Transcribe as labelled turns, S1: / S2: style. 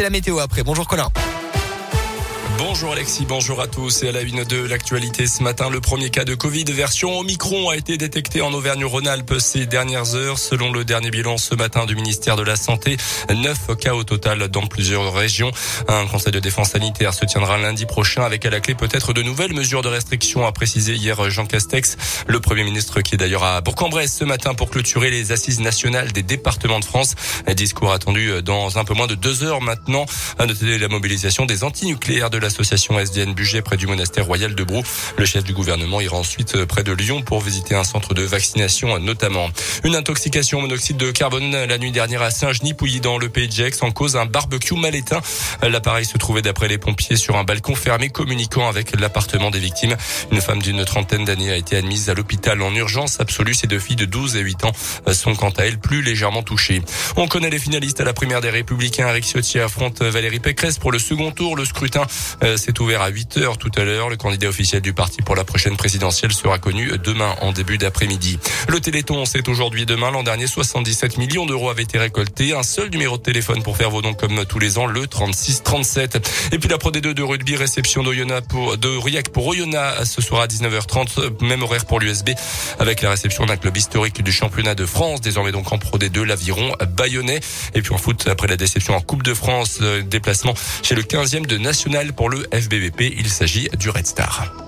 S1: C'est la météo après. Bonjour Colin.
S2: Bonjour Alexis, bonjour à tous. Et à la une de l'actualité ce matin, le premier cas de Covid version Omicron a été détecté en Auvergne-Rhône-Alpes ces dernières heures. Selon le dernier bilan ce matin du ministère de la Santé, neuf cas au total dans plusieurs régions. Un conseil de défense sanitaire se tiendra lundi prochain avec à la clé peut-être de nouvelles mesures de restriction, a précisé hier Jean Castex, le premier ministre qui est d'ailleurs à Bourg-en-Bresse ce matin pour clôturer les assises nationales des départements de France. Un discours attendu dans un peu moins de deux heures maintenant. À la mobilisation des antinucléaires de la l'association SDN Budget près du monastère royal de Brou. Le chef du gouvernement ira ensuite euh, près de Lyon pour visiter un centre de vaccination notamment. Une intoxication au monoxyde de carbone la nuit dernière à Saint-Genis, Pouilly dans le pays de Gex en cause un barbecue mal éteint. L'appareil se trouvait d'après les pompiers sur un balcon fermé communiquant avec l'appartement des victimes. Une femme d'une trentaine d'années a été admise à l'hôpital en urgence absolue. Ses deux filles de 12 et 8 ans euh, sont quant à elles plus légèrement touchées. On connaît les finalistes à la primaire des Républicains. Eric Ciotti affronte Valérie Pécresse pour le second tour. Le scrutin c'est ouvert à 8 heures tout à l'heure. Le candidat officiel du parti pour la prochaine présidentielle sera connu demain en début d'après-midi. Le Téléthon, c'est aujourd'hui demain. L'an dernier, 77 millions d'euros avaient été récoltés. Un seul numéro de téléphone pour faire vos dons comme tous les ans, le 36 37. Et puis la Pro D2 de rugby, réception pour, de Riac pour Oyonnax ce soir à 19h30, même horaire pour l'USB avec la réception d'un club historique du championnat de France, désormais donc en Pro D2, l'Aviron Bayonnais. Et puis en foot, après la déception en Coupe de France, euh, déplacement chez le 15e de National pour le FBVP. Il s'agit du Red Star.